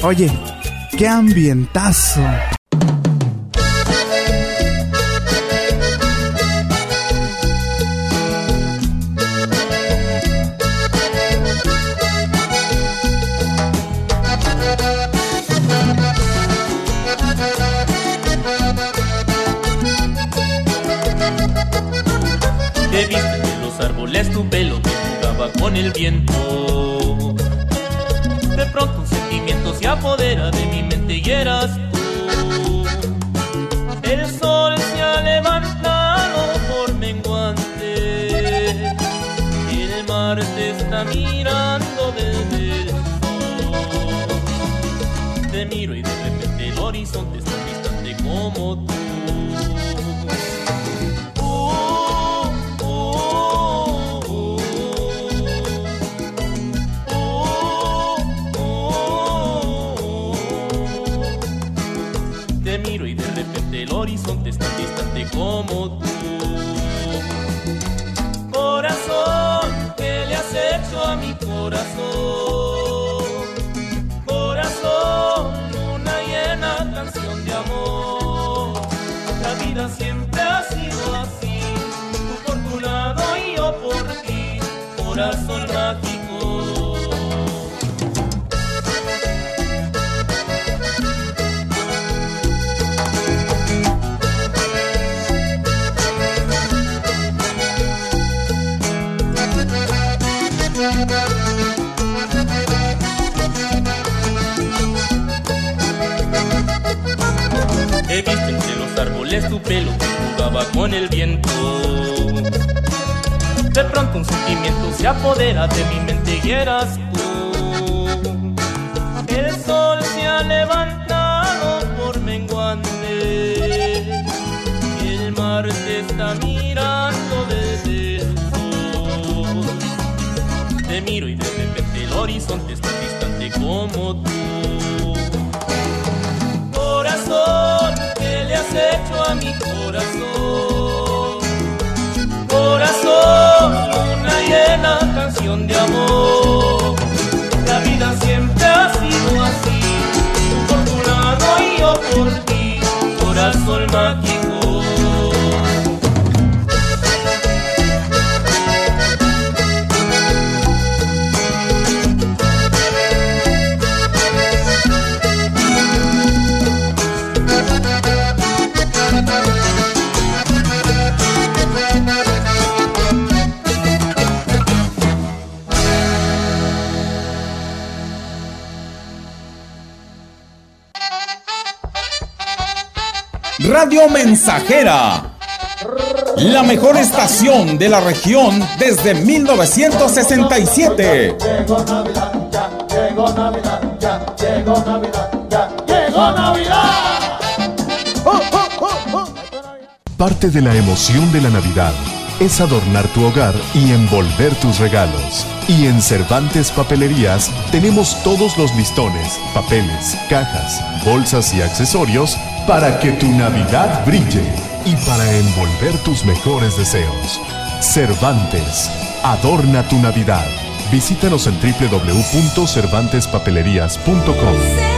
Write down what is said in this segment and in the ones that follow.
Oye, qué ambientazo. Te viste de los árboles tu pelo que jugaba con el viento. Mi mente pelo jugaba con el viento. De pronto un sentimiento se apodera de mi mente y eras tú. El sol se ha levantado por menguante. Y el mar te está Mensajera. La mejor estación de la región desde 1967. Llegó Navidad, ya llegó Navidad, ya llegó Navidad, ya llegó Navidad. Parte de la emoción de la Navidad es adornar tu hogar y envolver tus regalos. Y en Cervantes Papelerías tenemos todos los listones, papeles, cajas, bolsas y accesorios para que tu Navidad brille y para envolver tus mejores deseos. Cervantes, adorna tu Navidad. Visítanos en www.cervantespapelerías.com.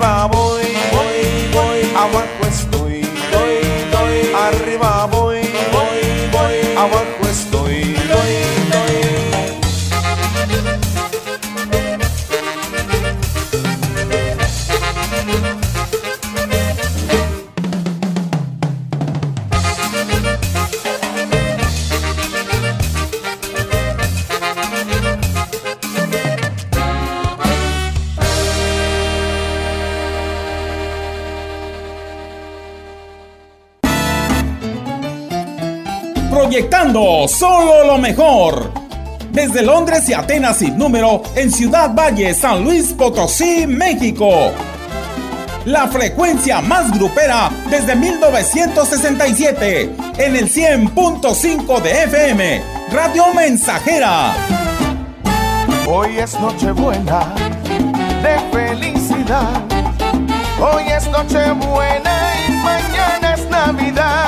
Arriba Desde Londres y Atenas sin número en Ciudad Valle, San Luis Potosí, México. La frecuencia más grupera desde 1967 en el 100.5 de FM. Radio Mensajera. Hoy es Nochebuena de felicidad. Hoy es Nochebuena y mañana es Navidad.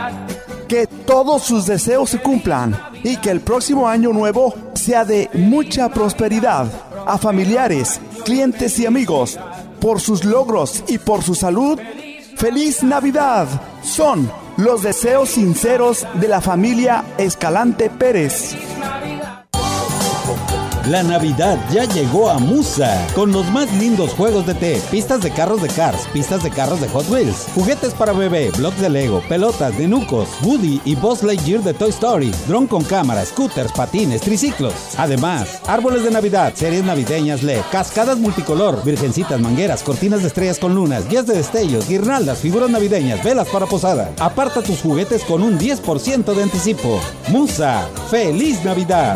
Que todos sus deseos se cumplan y que el próximo año nuevo sea de mucha prosperidad a familiares, clientes y amigos. Por sus logros y por su salud, feliz Navidad. Son los deseos sinceros de la familia Escalante Pérez. La Navidad ya llegó a Musa con los más lindos juegos de té, pistas de carros de Cars, pistas de carros de Hot Wheels, juguetes para bebé, blocks de Lego, pelotas de Nucos, Woody y Buzz Lightyear de Toy Story, dron con cámara, scooters, patines, triciclos. Además, árboles de Navidad, series navideñas LED, cascadas multicolor, virgencitas, mangueras, cortinas de estrellas con lunas, guías de destellos, guirnaldas, figuras navideñas, velas para posada. Aparta tus juguetes con un 10% de anticipo. Musa, feliz Navidad.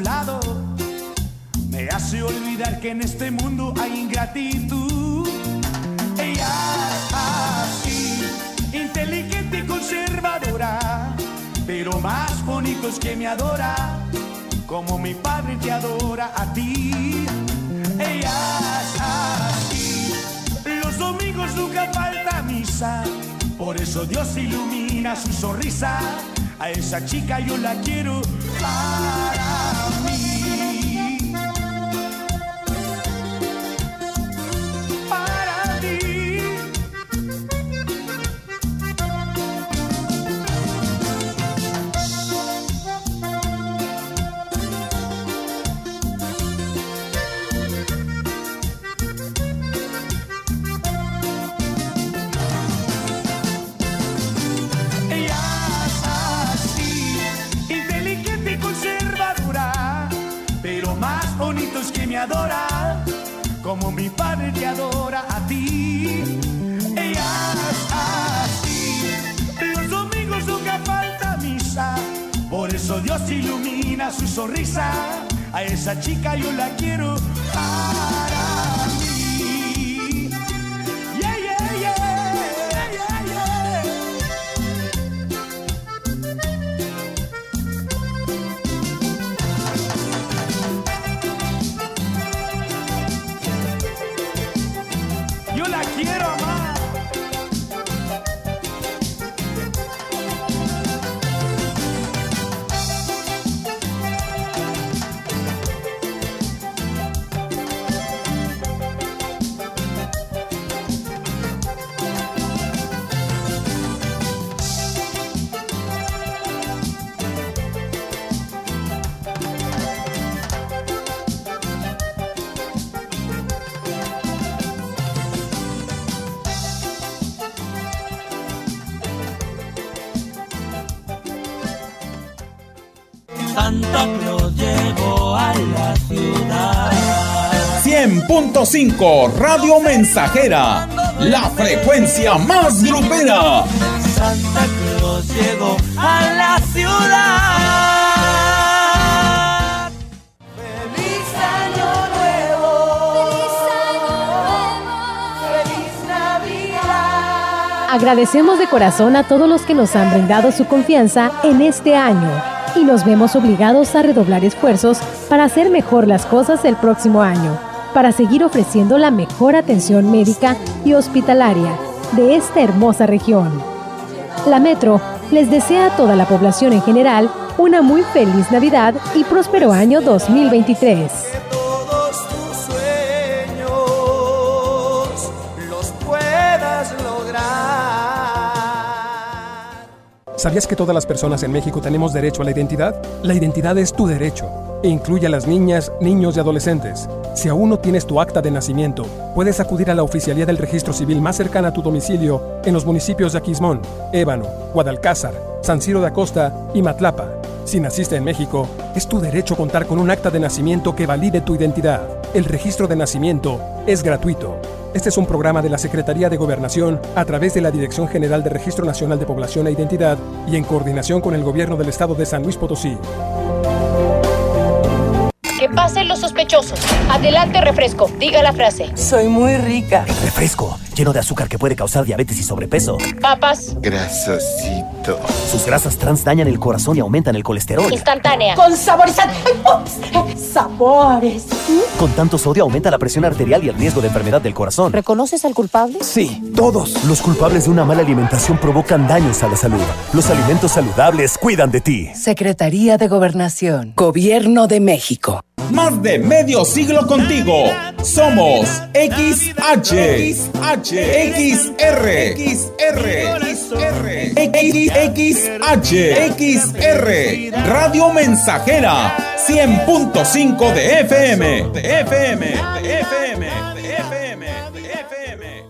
Lado. Me hace olvidar que en este mundo hay ingratitud. Ella es así, inteligente y conservadora, pero más bonito es que me adora, como mi padre te adora a ti. Ella es así, los domingos nunca falta misa, por eso Dios ilumina su sonrisa. A esa chica yo la quiero para mí. Esa chica yo Santa Claus llegó a la ciudad. 100.5 Radio Mensajera, la frecuencia más grupera. Santa Claus llegó a la ciudad. Feliz año nuevo. Feliz Navidad. Agradecemos de corazón a todos los que nos han brindado su confianza en este año y nos vemos obligados a redoblar esfuerzos para hacer mejor las cosas el próximo año, para seguir ofreciendo la mejor atención médica y hospitalaria de esta hermosa región. La Metro les desea a toda la población en general una muy feliz Navidad y próspero año 2023. ¿Sabías que todas las personas en México tenemos derecho a la identidad? La identidad es tu derecho e incluye a las niñas, niños y adolescentes. Si aún no tienes tu acta de nacimiento, puedes acudir a la oficialía del registro civil más cercana a tu domicilio en los municipios de Aquismón, Ébano, Guadalcázar, San Ciro de Acosta y Matlapa. Si naciste en México, es tu derecho contar con un acta de nacimiento que valide tu identidad. El registro de nacimiento es gratuito. Este es un programa de la Secretaría de Gobernación a través de la Dirección General de Registro Nacional de Población e Identidad y en coordinación con el Gobierno del Estado de San Luis Potosí. Que pasen los sospechosos. Adelante, refresco. Diga la frase. Soy muy rica. Refresco, lleno de azúcar que puede causar diabetes y sobrepeso. Papas. Grasosito. Sus grasas trans dañan el corazón y aumentan el colesterol. Instantánea. Con saborizante. Sabores. Con tanto sodio aumenta la presión arterial y el riesgo de enfermedad del corazón. ¿Reconoces al culpable? Sí, todos. Los culpables de una mala alimentación provocan daños a la salud. Los alimentos saludables cuidan de ti. Secretaría de Gobernación. Gobierno de México. Más de medio siglo contigo. Somos XH, XH, XR, XR, XR, XR, Radio Mensajera, 100.5 de FM, de FM, de FM, de FM, de FM.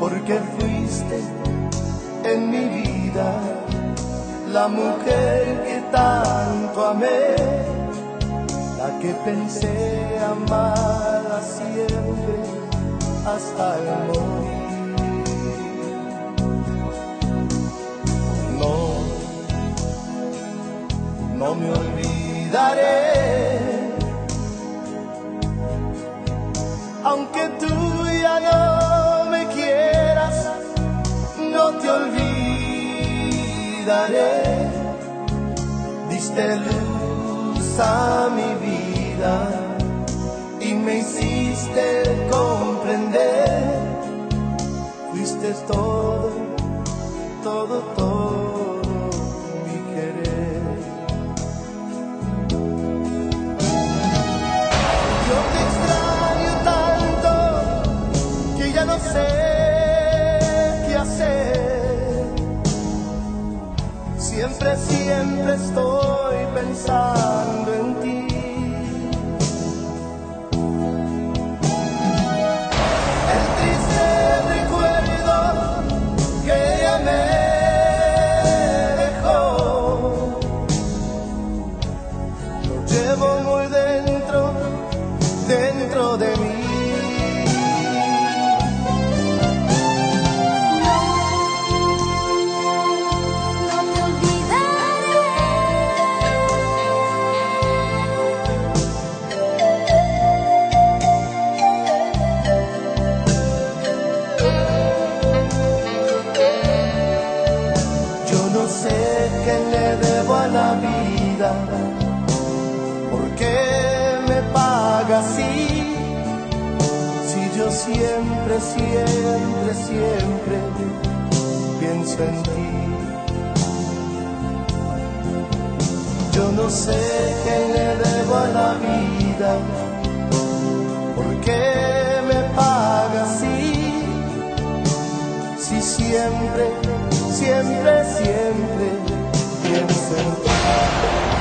Porque fuiste en mi vida la mujer que tanto amé, la que pensé amarla siempre hasta el morir. No, no me olvidaré, aunque tú ya no me quieras, no te olvidaré. Diste luz a mi vida y me hiciste comprender. Fuiste todo, todo, todo Siempre, estoy pensando qué le debo a la vida, por qué me paga así, si yo siempre, siempre, siempre pienso en ti. Yo no sé qué le debo a la vida, por qué me paga así, si siempre, siempre, siempre pienso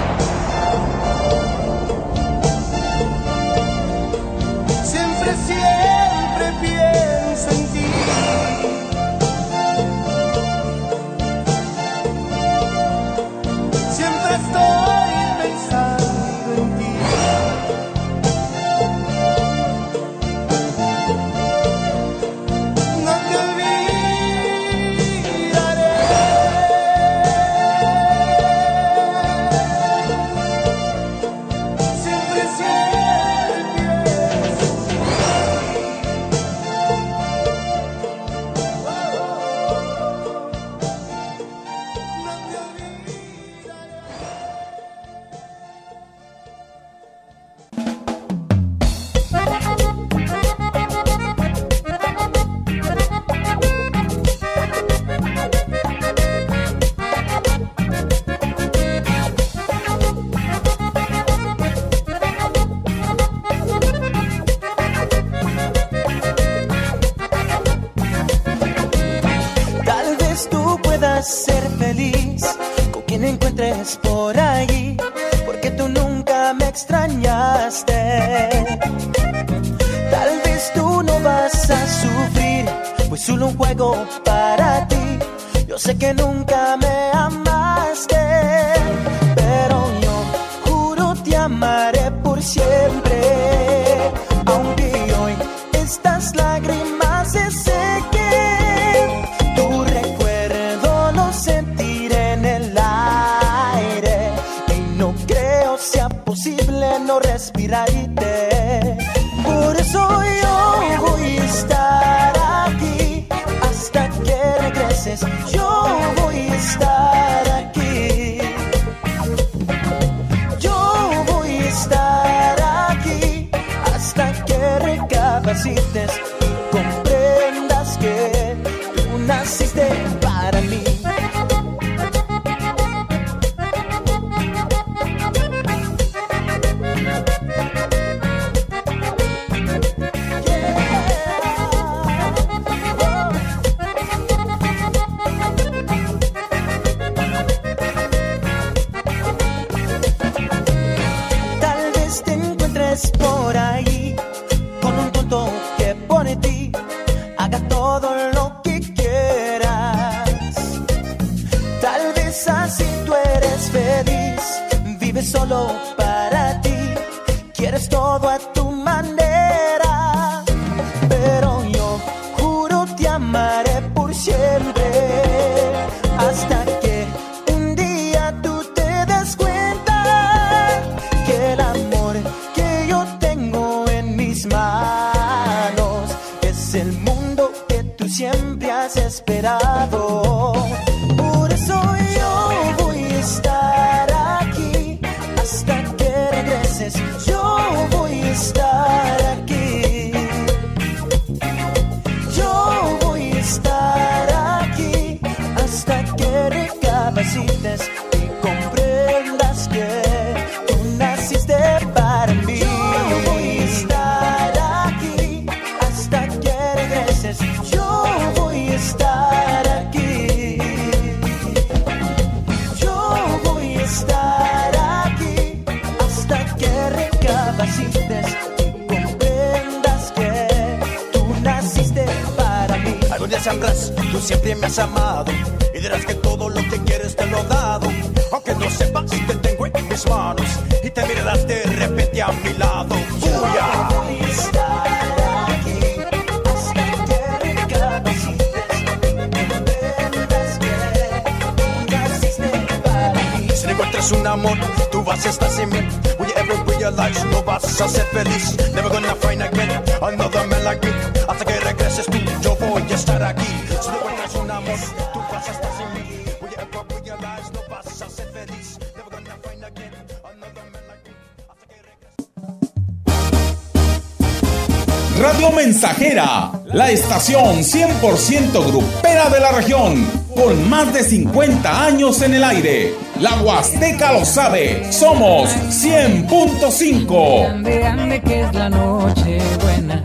Mensajera, la estación 100% grupera de la región, con más de 50 años en el aire. La Huasteca lo sabe, somos 100.5. Que es la noche buena.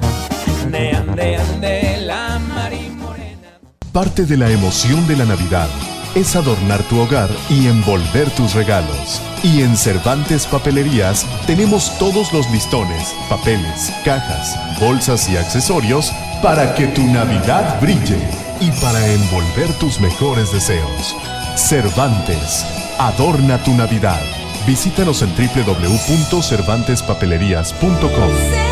Parte de la emoción de la Navidad es adornar tu hogar y envolver tus regalos. Y en Cervantes Papelerías tenemos todos los listones, papeles, cajas, bolsas y accesorios para que tu Navidad brille y para envolver tus mejores deseos. Cervantes, adorna tu Navidad. Visítanos en www.cervantespapelerías.com.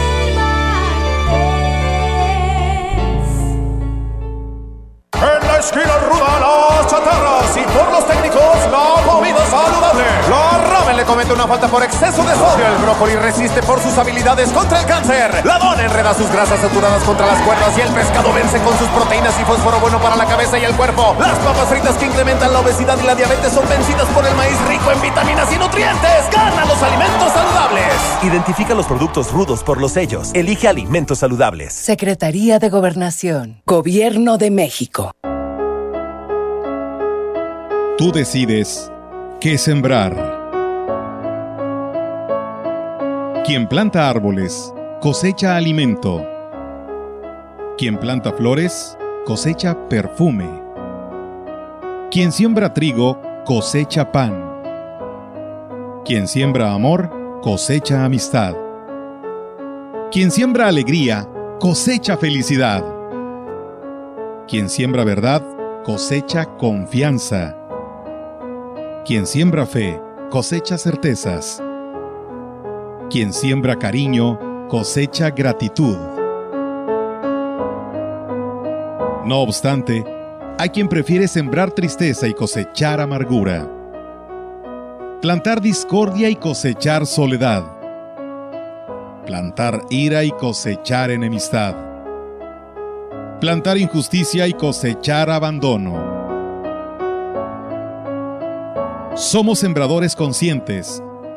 contra el cáncer. Ladón enreda sus grasas saturadas contra las cuerdas y el pescado vence con sus proteínas y fósforo bueno para la cabeza y el cuerpo. Las papas fritas que incrementan la obesidad y la diabetes son vencidas por el maíz rico en vitaminas y nutrientes. Gana los alimentos saludables. Identifica los productos rudos por los sellos. Elige alimentos saludables. Secretaría de Gobernación. Gobierno de México. Tú decides qué sembrar. Quien planta árboles, cosecha alimento. Quien planta flores, cosecha perfume. Quien siembra trigo, cosecha pan. Quien siembra amor, cosecha amistad. Quien siembra alegría, cosecha felicidad. Quien siembra verdad, cosecha confianza. Quien siembra fe, cosecha certezas. Quien siembra cariño, cosecha gratitud. No obstante, hay quien prefiere sembrar tristeza y cosechar amargura. Plantar discordia y cosechar soledad. Plantar ira y cosechar enemistad. Plantar injusticia y cosechar abandono. Somos sembradores conscientes.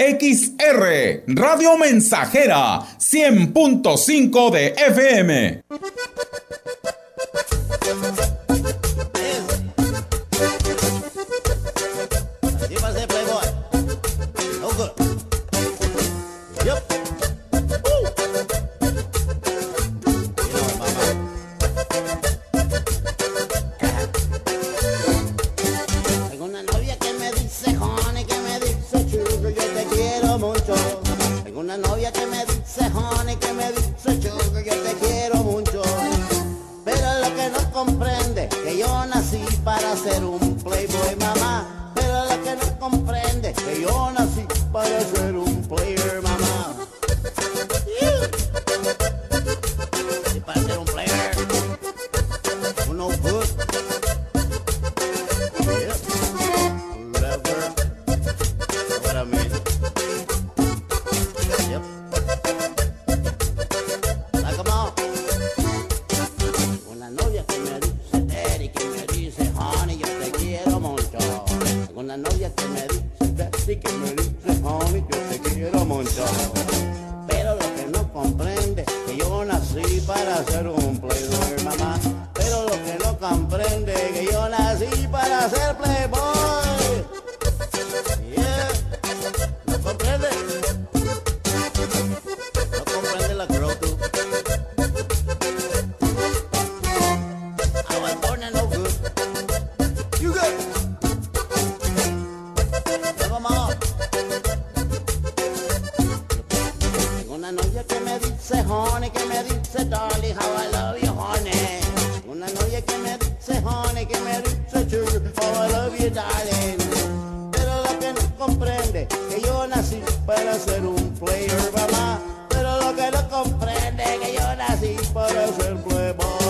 XR, Radio Mensajera, 100.5 de FM. Que yo nací para ser un player, mamá. Pero lo que no comprende, que yo nací para ser playboy.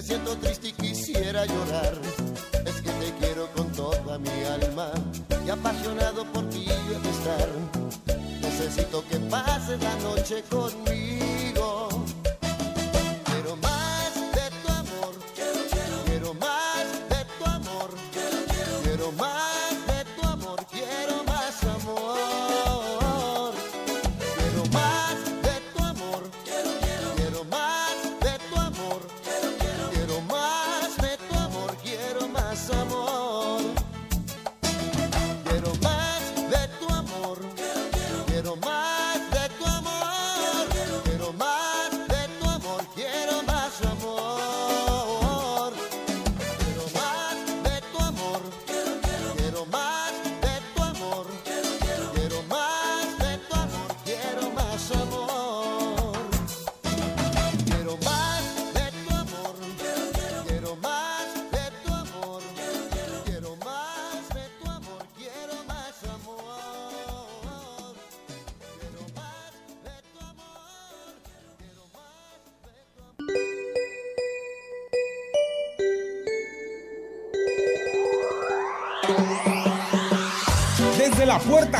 Me siento triste y quisiera llorar. Es que te quiero con toda mi alma y apasionado por ti yo estar. Necesito que pases la noche conmigo.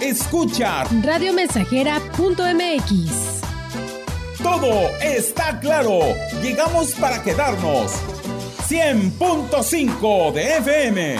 Escucha radiomensajera.mx. Todo está claro. Llegamos para quedarnos. 100.5 de FM.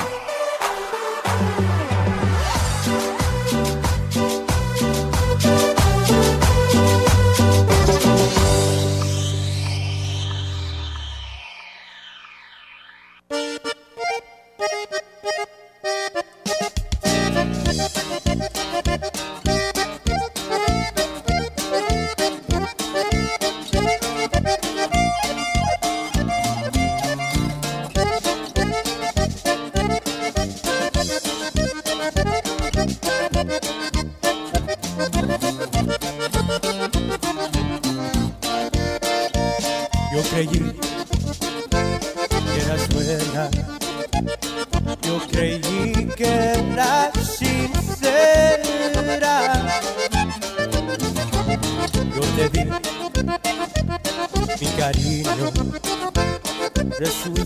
Creí que eras buena. Yo creí que eras sincera. Yo te di mi cariño. Resultaste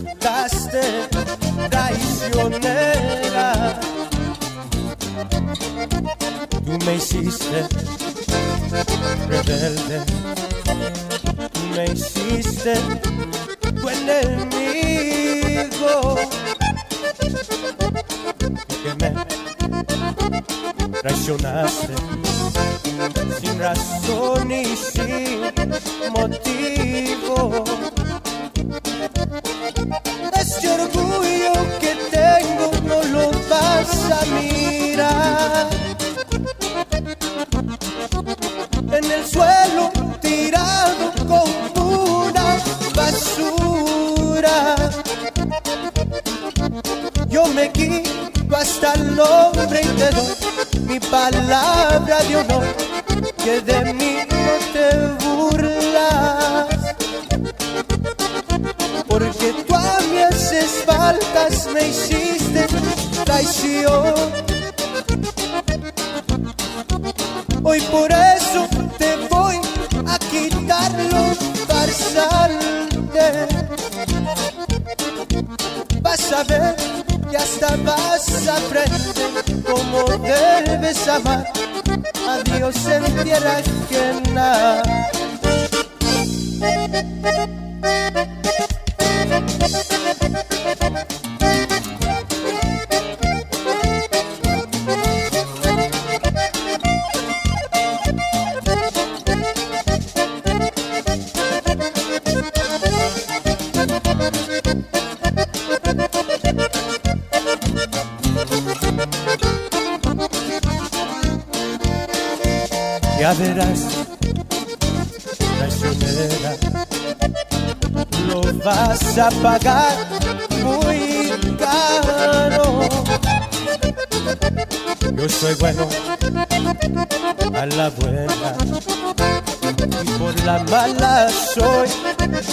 y por la mala soy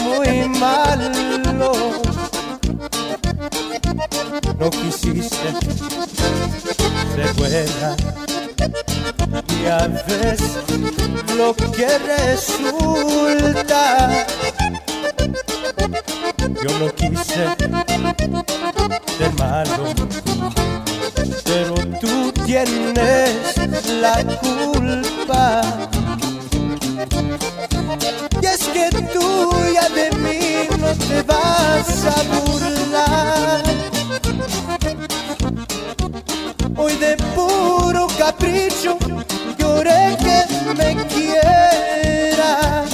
muy malo. No quisiste ser buena y a veces lo que resulta. Yo no quise ser malo, tú tienes la culpa. Y es que tú ya de mí no te vas a burlar. Hoy de puro capricho lloré que me quieras.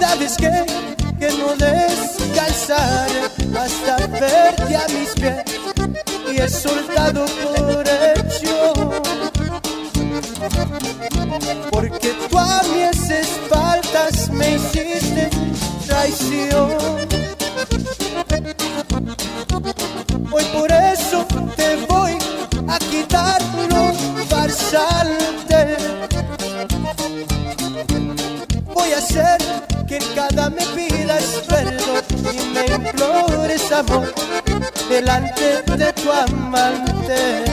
¿Sabes qué? Que no descansaré hasta verte a mis pies y he soltado por hecho. Porque tú a mis espaldas me hiciste traición. Hoy por eso te voy a quitar los farsantes. Voy a hacer que cada me pidas perdón y me implores amor delante de tu amante.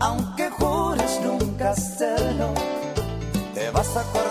Aunque jures nunca hacerlo. Te vas a acordar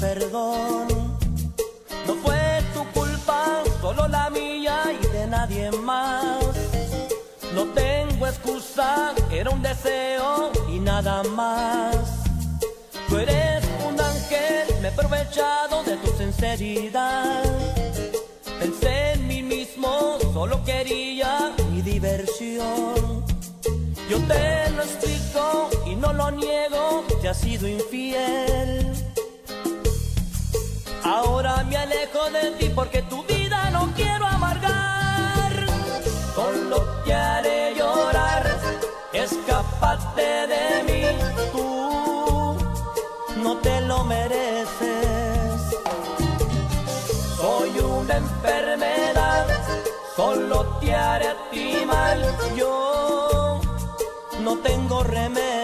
perdón. No fue tu culpa, solo la mía y de nadie más. No tengo excusa, era un deseo y nada más. Tú eres un ángel, me he aprovechado de tu sinceridad. Pensé en mí mismo, solo quería mi diversión. Yo te lo explico y no lo niego, te has sido infiel. Ahora me alejo de ti porque tu vida no quiero amargar. Solo te haré llorar, escapate de mí, tú no te lo mereces. Soy una enfermedad, solo te haré a ti mal. Yo no tengo remedio.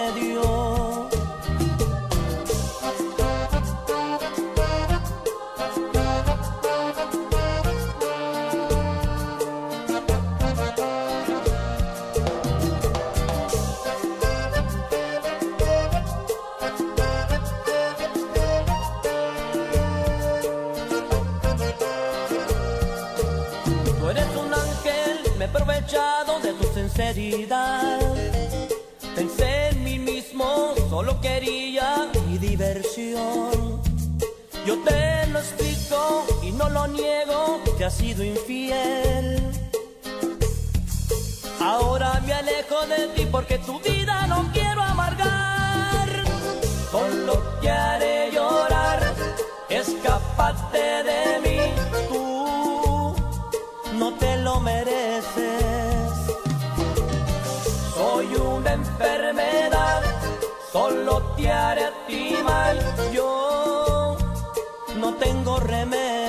Sinceridad. Pensé en mí mismo, solo quería mi diversión. Yo te lo explico y no lo niego, te has sido infiel. Ahora me alejo de ti porque tu vida no quiero amargar. Solo te haré llorar, solo te haré a ti mal. Yo no tengo remedio.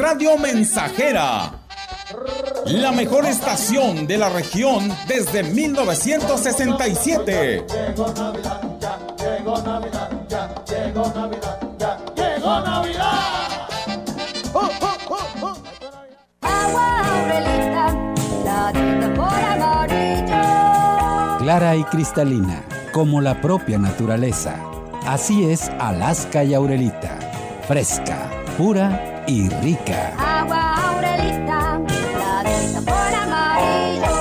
Radio Mensajera. La mejor estación de la región desde 1967. Llegó Navidad, ya llegó Navidad, ya llegó Navidad, ya llegó Navidad. Agua la. Clara y cristalina, como la propia naturaleza. Así es Alaska y Aurelita. Fresca, pura y rica. Agua Aurelita, la amarillo.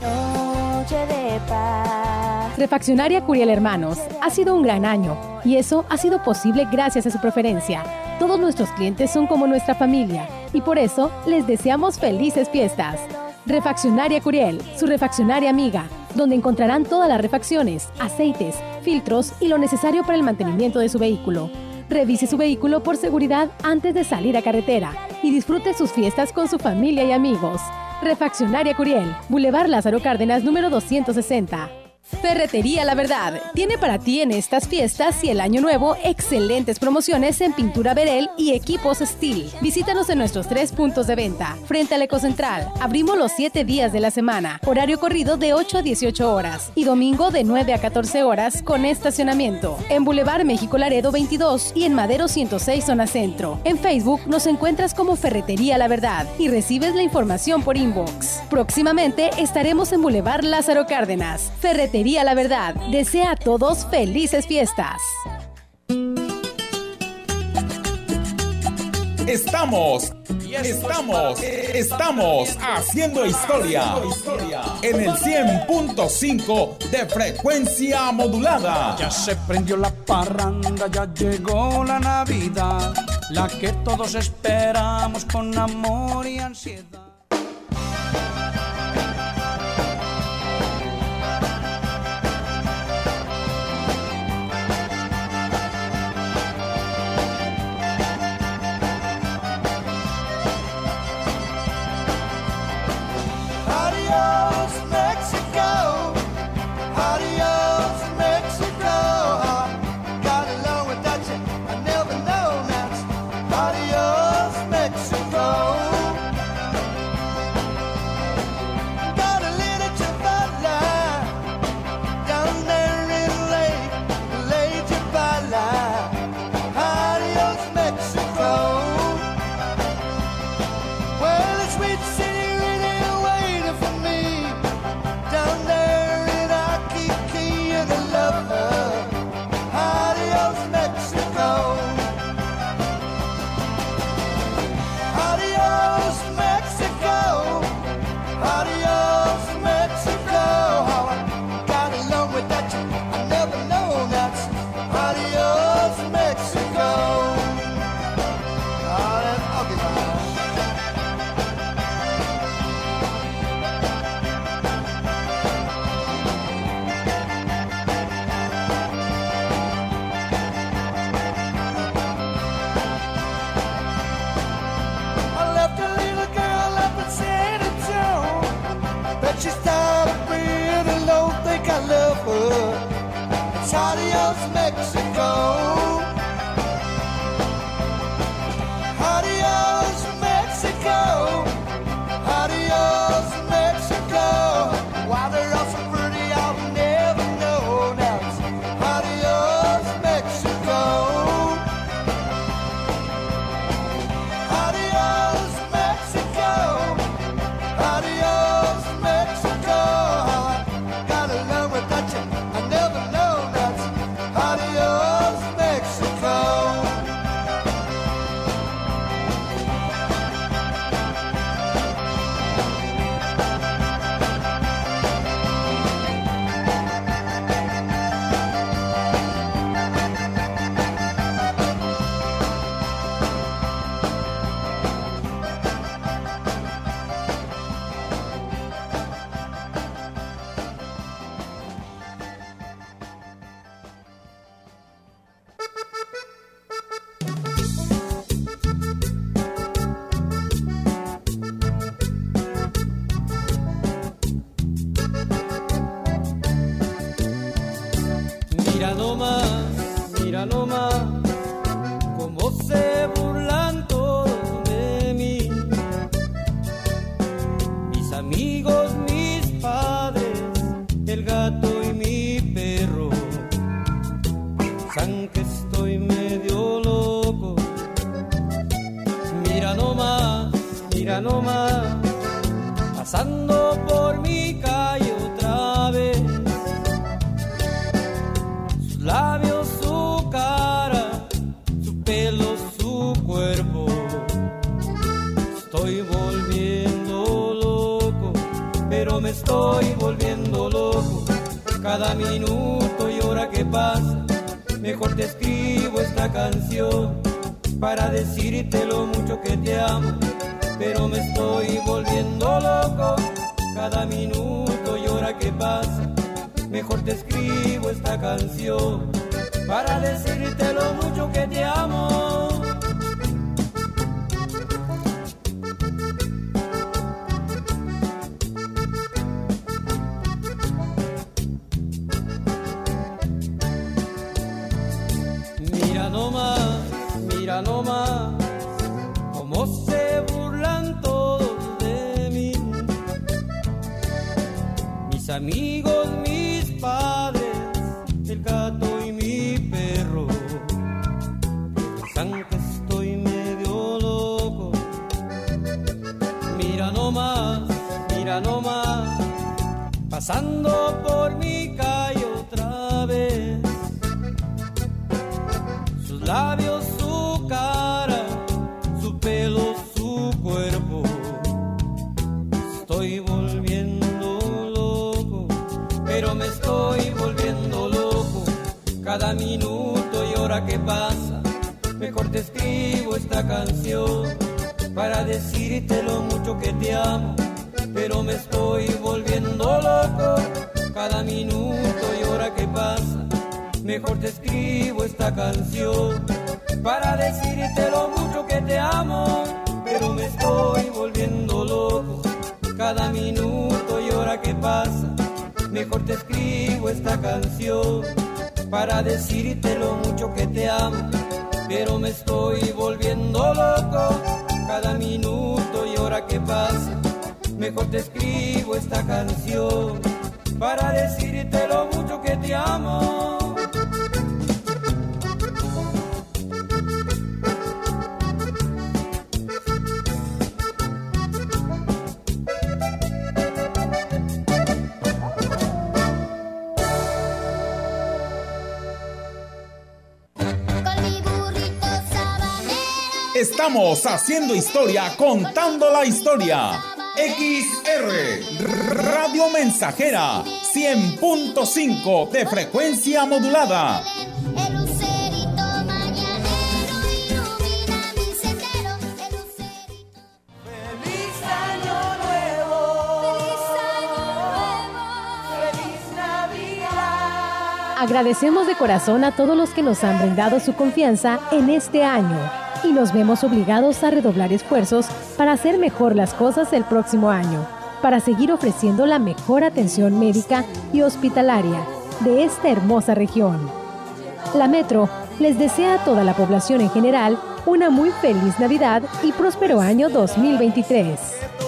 Noche de paz. Refaccionaria Curiel Hermanos ha sido un gran año y eso ha sido posible gracias a su preferencia. Todos nuestros clientes son como nuestra familia y por eso les deseamos felices fiestas. Refaccionaria Curiel, su refaccionaria amiga, donde encontrarán todas las refacciones, aceites, filtros y lo necesario para el mantenimiento de su vehículo. Revise su vehículo por seguridad antes de salir a carretera y disfrute sus fiestas con su familia y amigos. Refaccionaria Curiel, Boulevard Lázaro Cárdenas número 260. Ferretería La Verdad tiene para ti en estas fiestas y el año nuevo excelentes promociones en pintura Verel y equipos Steel. Visítanos en nuestros tres puntos de venta. Frente al Ecocentral, abrimos los 7 días de la semana, horario corrido de 8 a 18 horas y domingo de 9 a 14 horas con estacionamiento. En Boulevard México Laredo 22 y en Madero 106 Zona Centro. En Facebook nos encuentras como Ferretería La Verdad y recibes la información por inbox. Próximamente estaremos en Boulevard Lázaro Cárdenas. Ferretería La Verdad desea a todos felices fiestas. Estamos, estamos, estamos haciendo historia en el 100.5 de frecuencia modulada. Ya se prendió la parranda, ya llegó la Navidad, la que todos esperamos con amor y ansiedad. Mexico. Que estoy medio loco. Mira nomás, mira nomás, pasando por mi calle otra vez sus labios, su cara, su pelo, su cuerpo. Estoy volviendo loco, pero me estoy volviendo loco. Cada minuto y hora que pasa, esta canción para decirte lo mucho que te amo. Pero me estoy volviendo loco, cada minuto y hora que pasa mejor te escribo esta canción para decirte lo mucho que te amo, pero me estoy volviendo loco. Cada minuto y hora que pasa, mejor te escribo esta canción para decirte lo mucho que te amo, pero me estoy volviendo loco. Cada minuto y hora que pasa, mejor te escribo esta canción para decirte lo mucho que te amo. Estamos haciendo historia, contando la historia. XR Radio Mensajera 100.5 de frecuencia modulada. Feliz año nuevo. Feliz Navidad. Agradecemos de corazón a todos los que nos han brindado su confianza en este año y nos vemos obligados a redoblar esfuerzos para hacer mejor las cosas el próximo año, para seguir ofreciendo la mejor atención médica y hospitalaria de esta hermosa región. La Metro les desea a toda la población en general una muy feliz Navidad y próspero año 2023.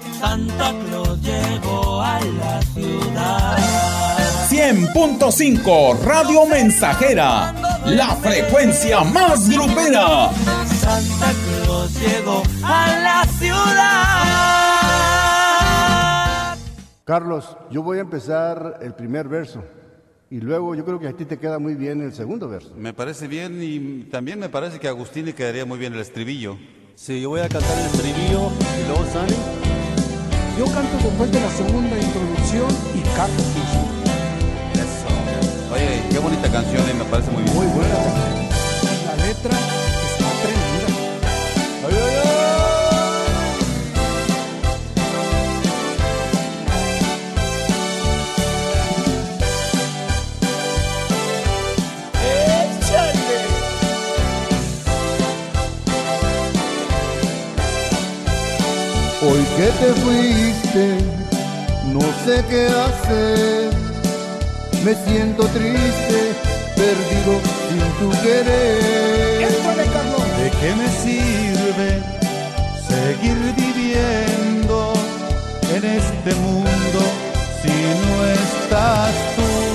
Santa Claus llegó a la ciudad. 100.5 Radio Mensajera, la frecuencia más grupera. Santa Claus llegó a la ciudad. Carlos, yo voy a empezar el primer verso y luego yo creo que a ti te queda muy bien el segundo verso. Me parece bien y también me parece que a Agustín le quedaría muy bien el estribillo. Sí, yo voy a cantar el estribillo y luego sale. Yo canto después de la segunda introducción y canto Eso. Oye, qué bonita canción y me parece muy bien. Muy buena. La letra que te fuiste, no sé qué hacer. Me siento triste, perdido sin tu querer. ¿De qué me sirve seguir viviendo en este mundo si no estás tú?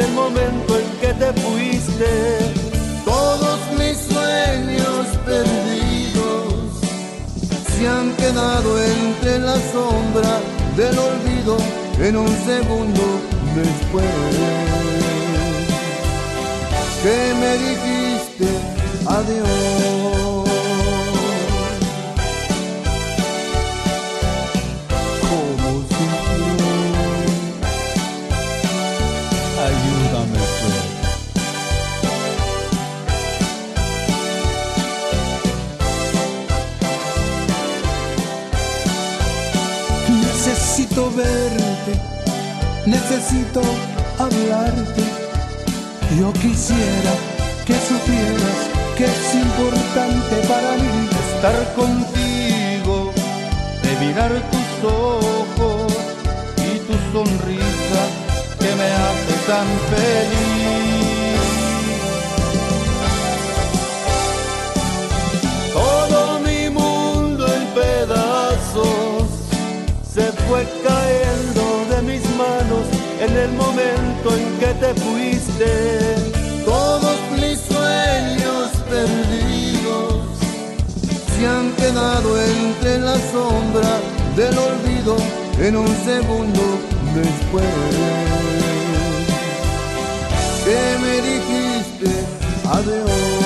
En momento en que te fuiste. Todos mis sueños perdidos se han quedado entre la sombra del olvido en un segundo después. Que me dijiste adiós. Quisiera que supieras que es importante para mí estar contigo, de mirar tus ojos y tu sonrisa que me hace tan feliz. Todo mi mundo en pedazos se fue cayendo de mis manos en el momento en que te fuiste. Quedado entre la sombra del olvido en un segundo después. Que me dijiste adiós.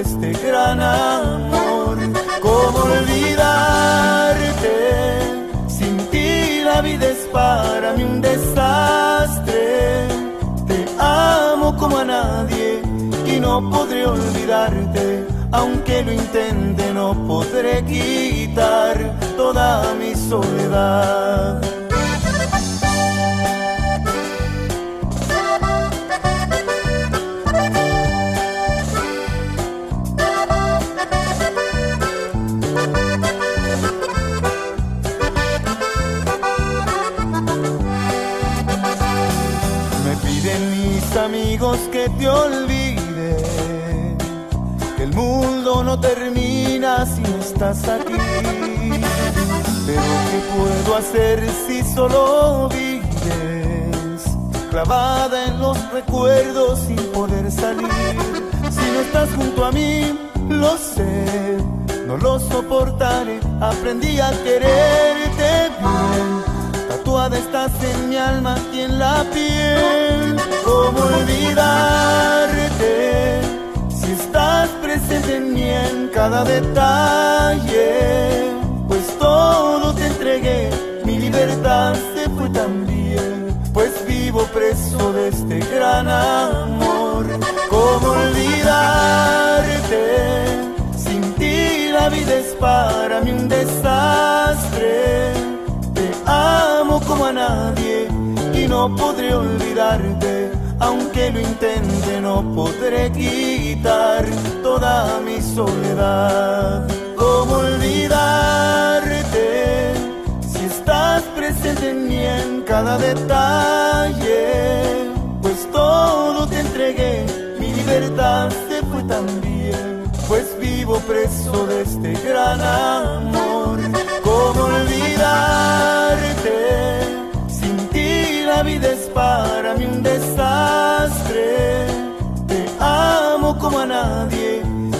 Este gran amor. ¿Cómo olvidarte? Sin ti la vida es para mí un desastre. Te amo como a nadie y no podré olvidarte. Aunque lo intente, no podré quitar toda mi soledad. No termina si no estás aquí. Pero ¿qué puedo hacer si solo vives clavada en los recuerdos sin poder salir? Si no estás junto a mí, lo sé, no lo soportaré. Aprendí a quererte bien. Tatuada estás en mi alma y en la piel. ¿Cómo olvidarte estás presente en mí en cada detalle? Pues todo te entregué, mi libertad se fue también. Pues vivo preso de este gran amor. ¿Cómo olvidarte? la vida es para mí un desastre. Te amo como a nadie y no podré olvidarte. Aunque lo intente, no podré quitar toda mi soledad. ¿Cómo olvidarte si estás presente en mí en cada detalle? Pues todo te entregué, mi libertad se fue también pues vivo preso de este gran amor. ¿Cómo olvidarte? Sin ti la vida es para mí un desastre.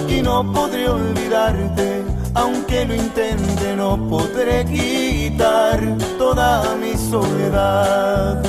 Y no podré olvidarte. Aunque lo intente, no podré quitar toda mi soledad.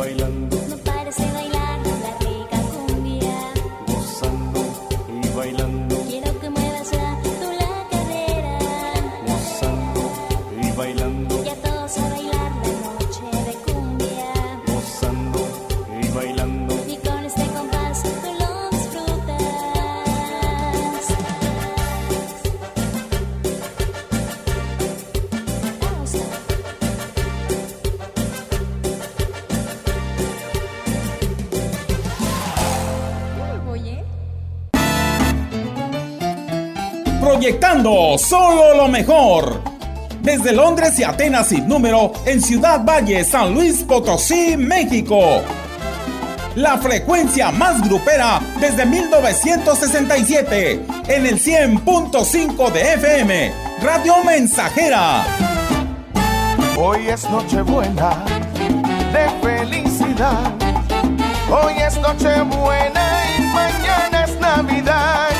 bailando. Solo lo mejor. Desde Londres y Atenas sin número en Ciudad Valle, San Luis Potosí, México. La frecuencia más grupera desde 1967 en el 100.5 de FM, Radio Mensajera. Hoy es Nochebuena de felicidad. Hoy es Nochebuena y mañana es Navidad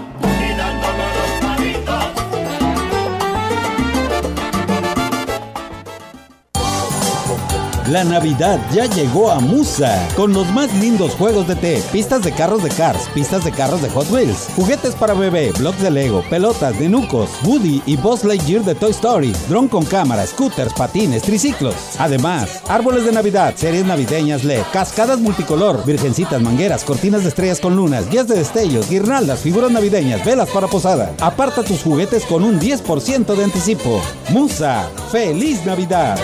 La Navidad ya llegó a Musa con los más lindos juegos de té, pistas de carros de Cars, pistas de carros de Hot Wheels, juguetes para bebé, blocks de Lego, pelotas de Nucos, Woody y Buzz Lightyear de Toy Story, dron con cámara, scooters, patines, triciclos. Además, árboles de Navidad, series navideñas LED, cascadas multicolor, virgencitas, mangueras, cortinas de estrellas con lunas, guías de destellos, guirnaldas, figuras navideñas, velas para posada. Aparta tus juguetes con un 10% de anticipo. Musa, feliz Navidad.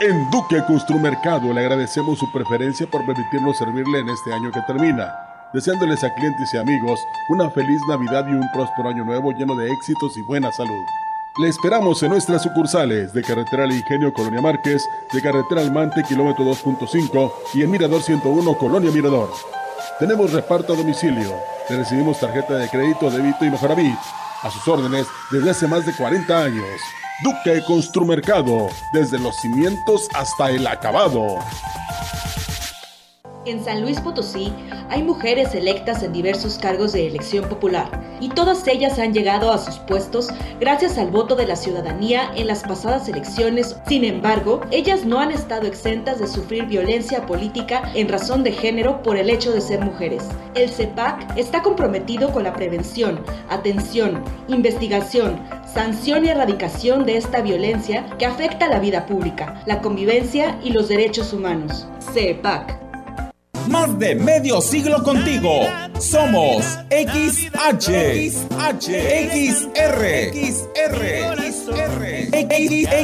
En Duque Construmercado le agradecemos su preferencia por permitirnos servirle en este año que termina, deseándoles a clientes y amigos una feliz Navidad y un próspero año nuevo lleno de éxitos y buena salud. Le esperamos en nuestras sucursales de Carretera al Ingenio Colonia Márquez, de Carretera al Mante kilómetro 2.5 y en Mirador 101 Colonia Mirador. Tenemos reparto a domicilio. Le recibimos tarjeta de crédito, débito y mejoravit. A sus órdenes desde hace más de 40 años. Duque Construmercado, desde los cimientos hasta el acabado. En San Luis Potosí hay mujeres electas en diversos cargos de elección popular y todas ellas han llegado a sus puestos gracias al voto de la ciudadanía en las pasadas elecciones. Sin embargo, ellas no han estado exentas de sufrir violencia política en razón de género por el hecho de ser mujeres. El CEPAC está comprometido con la prevención, atención, investigación, sanción y erradicación de esta violencia que afecta la vida pública, la convivencia y los derechos humanos. CEPAC. Más de medio siglo contigo. Somos XH, XH, XR, XR,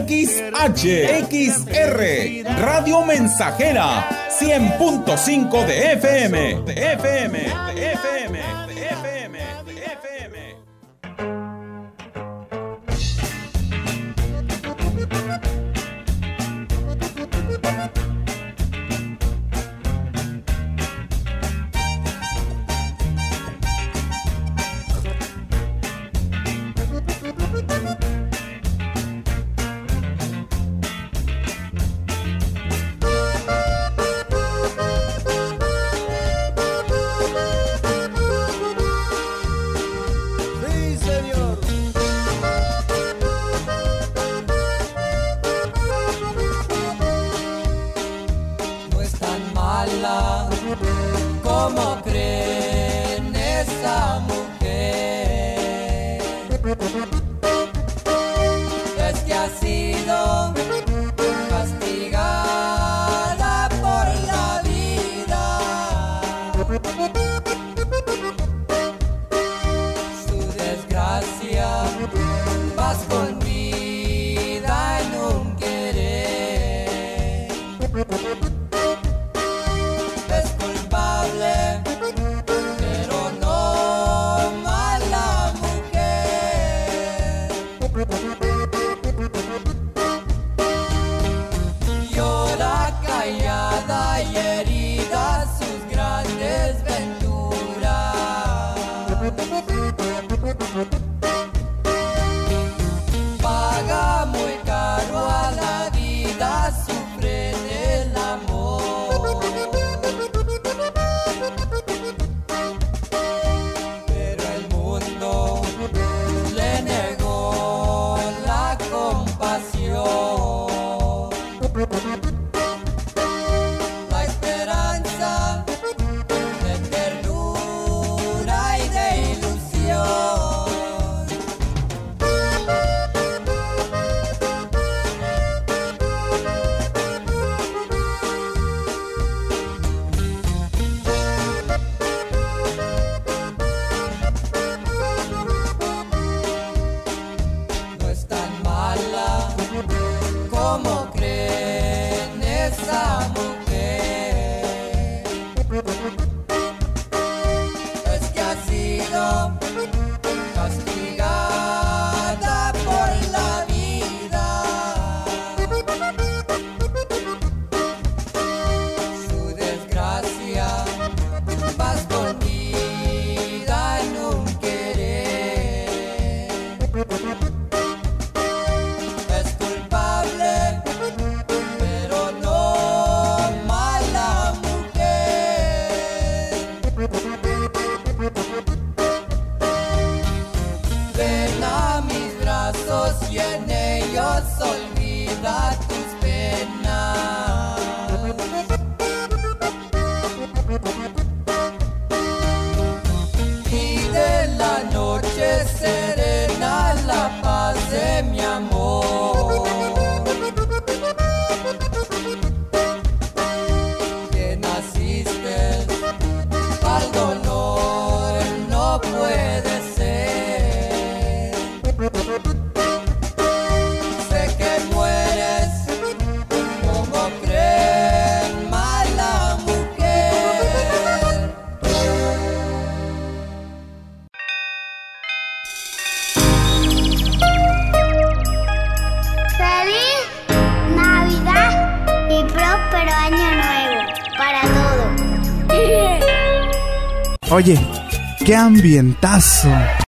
XH, XR, Radio Mensajera, 100.5 de FM, de FM, de FM, ambientazo.